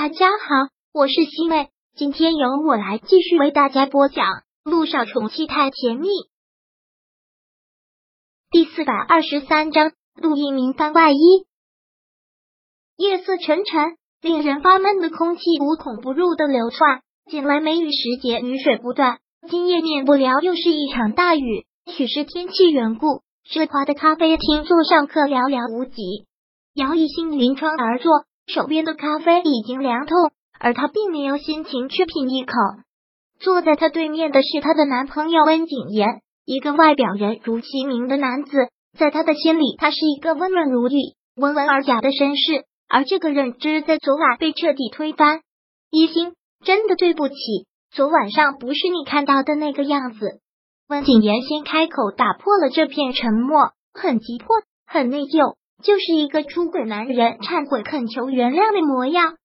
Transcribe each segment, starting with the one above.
大家好，我是西妹，今天由我来继续为大家播讲《路上宠妻太甜蜜》第四百二十三章陆一鸣番外一。夜色沉沉，令人发闷的空气无孔不入的流窜。近来梅雨时节，雨水不断，今夜免不了又是一场大雨。许是天气缘故，奢华的咖啡厅座上客寥寥无几。姚一兴临窗而坐。手边的咖啡已经凉透，而他并没有心情去品一口。坐在他对面的是她的男朋友温景言，一个外表人如其名的男子。在他的心里，他是一个温润如玉、温文尔雅的绅士。而这个认知在昨晚被彻底推翻。一心，真的对不起，昨晚上不是你看到的那个样子。温景言先开口，打破了这片沉默，很急迫，很内疚。就是一个出轨男人忏悔恳求原谅的模样，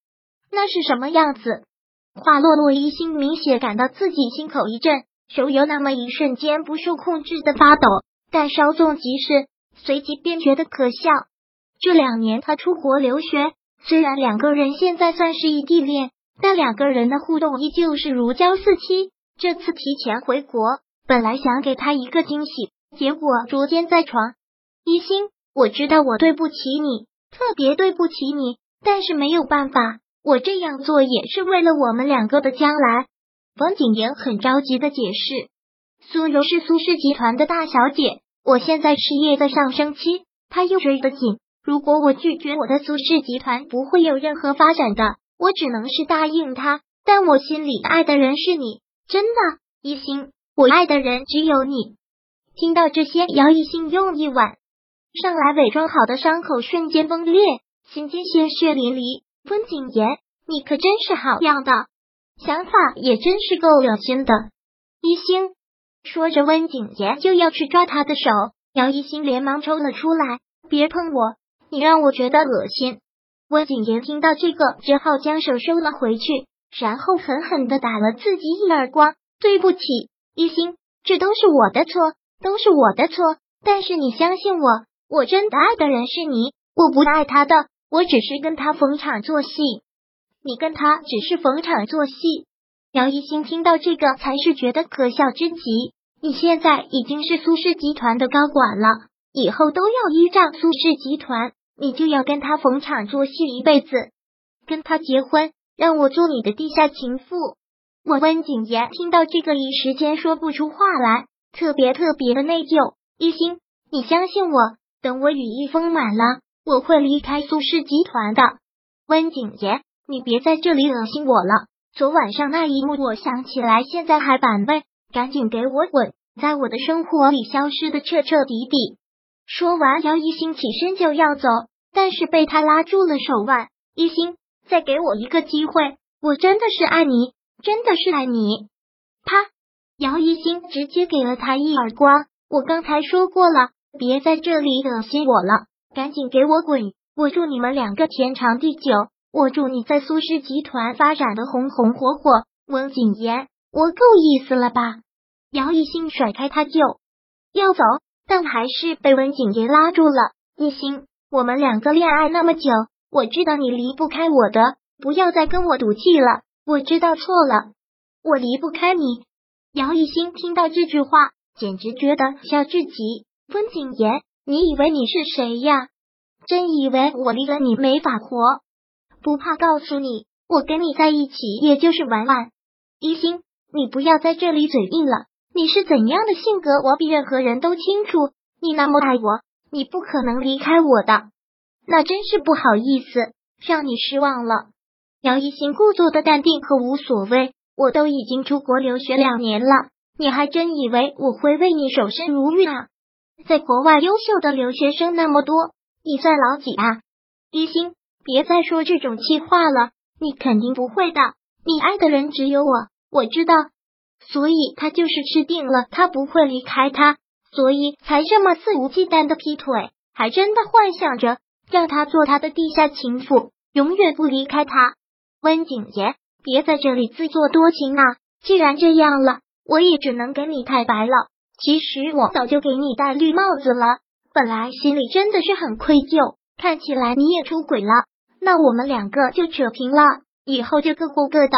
那是什么样子？话落落，一心明显感到自己心口一震，手有那么一瞬间不受控制的发抖，但稍纵即逝，随即便觉得可笑。这两年他出国留学，虽然两个人现在算是异地恋，但两个人的互动依旧是如胶似漆。这次提前回国，本来想给他一个惊喜，结果捉奸在床。一心。我知道我对不起你，特别对不起你，但是没有办法，我这样做也是为了我们两个的将来。冯景言很着急的解释：“苏柔是苏氏集团的大小姐，我现在事业在上升期，她又追得紧。如果我拒绝，我的苏氏集团不会有任何发展的。我只能是答应她，但我心里爱的人是你，真的，一心，我爱的人只有你。”听到这些，姚一心用一晚。上来伪装好的伤口瞬间崩裂，心间鲜血淋漓。温景言，你可真是好样的，想法也真是够恶心的。一星说着，温景言就要去抓他的手，姚一星连忙抽了出来，别碰我，你让我觉得恶心。温景言听到这个，只好将手收了回去，然后狠狠的打了自己一耳光。对不起，一星，这都是我的错，都是我的错。但是你相信我。我真的爱的人是你，我不爱他的，我只是跟他逢场作戏。你跟他只是逢场作戏。姚一新听到这个，才是觉得可笑之极。你现在已经是苏氏集团的高管了，以后都要依仗苏氏集团，你就要跟他逢场作戏一辈子，跟他结婚，让我做你的地下情妇。我温景言听到这个，一时间说不出话来，特别特别的内疚。一心，你相信我。等我羽翼丰满了，我会离开苏氏集团的。温景言，你别在这里恶心我了。昨晚上那一幕，我想起来，现在还反胃。赶紧给我滚，在我的生活里消失的彻彻底底。说完，姚一星起身就要走，但是被他拉住了手腕。一星，再给我一个机会，我真的是爱你，真的是爱你。啪！姚一星直接给了他一耳光。我刚才说过了。别在这里恶心我了，赶紧给我滚！我祝你们两个天长地久，我祝你在苏氏集团发展的红红火火。温景言，我够意思了吧？姚一兴甩开他就要走，但还是被温景言拉住了。一兴，我们两个恋爱那么久，我知道你离不开我的，不要再跟我赌气了。我知道错了，我离不开你。姚一兴听到这句话，简直觉得笑至极。温景言，你以为你是谁呀？真以为我离了你没法活？不怕告诉你，我跟你在一起也就是玩玩。一心，你不要在这里嘴硬了。你是怎样的性格，我比任何人都清楚。你那么爱我，你不可能离开我的。那真是不好意思，让你失望了。姚一心故作的淡定和无所谓。我都已经出国留学两年了，你还真以为我会为你守身如玉啊？在国外优秀的留学生那么多，你算老几啊？一心，别再说这种气话了。你肯定不会的，你爱的人只有我，我知道。所以他就是吃定了，他不会离开他，所以才这么肆无忌惮的劈腿，还真的幻想着让他做他的地下情妇，永远不离开他。温景言，别在这里自作多情啊！既然这样了，我也只能跟你太白了。其实我早就给你戴绿帽子了，本来心里真的是很愧疚。看起来你也出轨了，那我们两个就扯平了。以后就各过各的。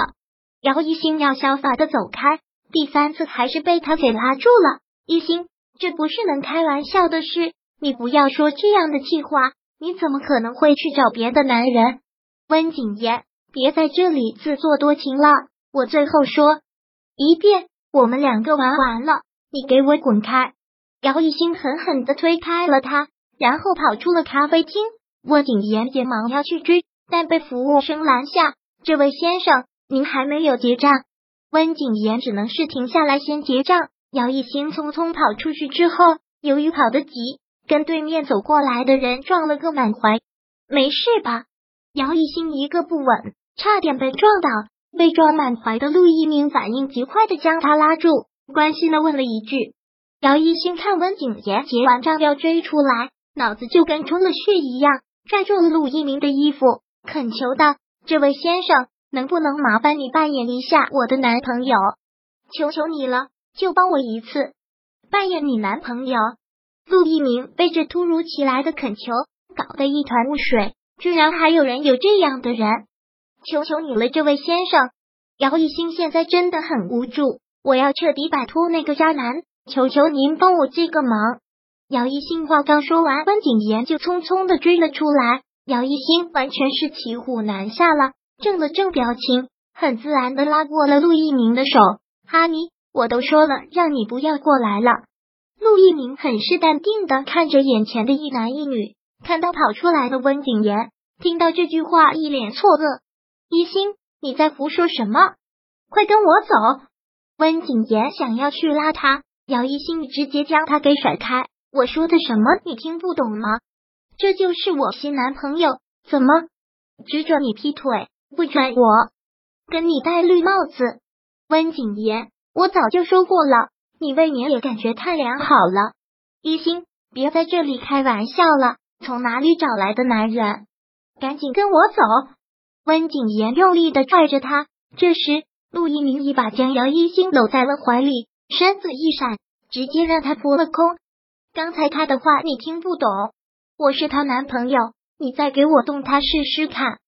姚一星要潇洒的走开，第三次还是被他给拉住了。一星，这不是能开玩笑的事，你不要说这样的气话。你怎么可能会去找别的男人？温景言，别在这里自作多情了。我最后说一遍，我们两个玩完了，你给我滚开！姚一星狠狠的推开了他，然后跑出了咖啡厅。温景言连忙要去追，但被服务生拦下。这位先生，您还没有结账。温景言只能是停下来先结账。姚一星匆匆跑出去之后，由于跑得急。跟对面走过来的人撞了个满怀，没事吧？姚一星一个不稳，差点被撞倒。被撞满怀的陆一鸣反应极快的将他拉住，关心的问了一句。姚一星看温景言结完账要追出来，脑子就跟充了血一样，拽住了陆一鸣的衣服，恳求道：“这位先生，能不能麻烦你扮演一下我的男朋友？求求你了，就帮我一次，扮演你男朋友。”陆一鸣被这突如其来的恳求搞得一团雾水，居然还有人有这样的人！求求你了，这位先生！姚一兴现在真的很无助，我要彻底摆脱那个渣男，求求您帮我这个忙！姚一兴话刚说完，温景言就匆匆的追了出来。姚一兴完全是骑虎难下了，正了正表情，很自然的拉过了陆一鸣的手。哈尼，我都说了，让你不要过来了。陆一鸣很是淡定的看着眼前的一男一女，看到跑出来的温景言，听到这句话一脸错愕。一心，你在胡说什么？快跟我走！温景言想要去拉他，姚一心直接将他给甩开。我说的什么你听不懂吗？这就是我新男朋友，怎么只准你劈腿，不准我跟你戴绿帽子？温景言，我早就说过了。你未免也感觉太良好了，一心，别在这里开玩笑了。从哪里找来的男人？赶紧跟我走！温景言用力的拽着他。这时，陆一鸣一把将姚一星搂在了怀里，身子一闪，直接让他扑了空。刚才他的话你听不懂，我是他男朋友，你再给我动他试试看。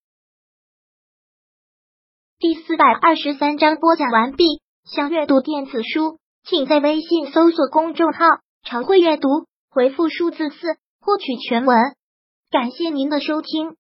第四百二十三章播讲完毕。想阅读电子书。请在微信搜索公众号“常会阅读”，回复数字四获取全文。感谢您的收听。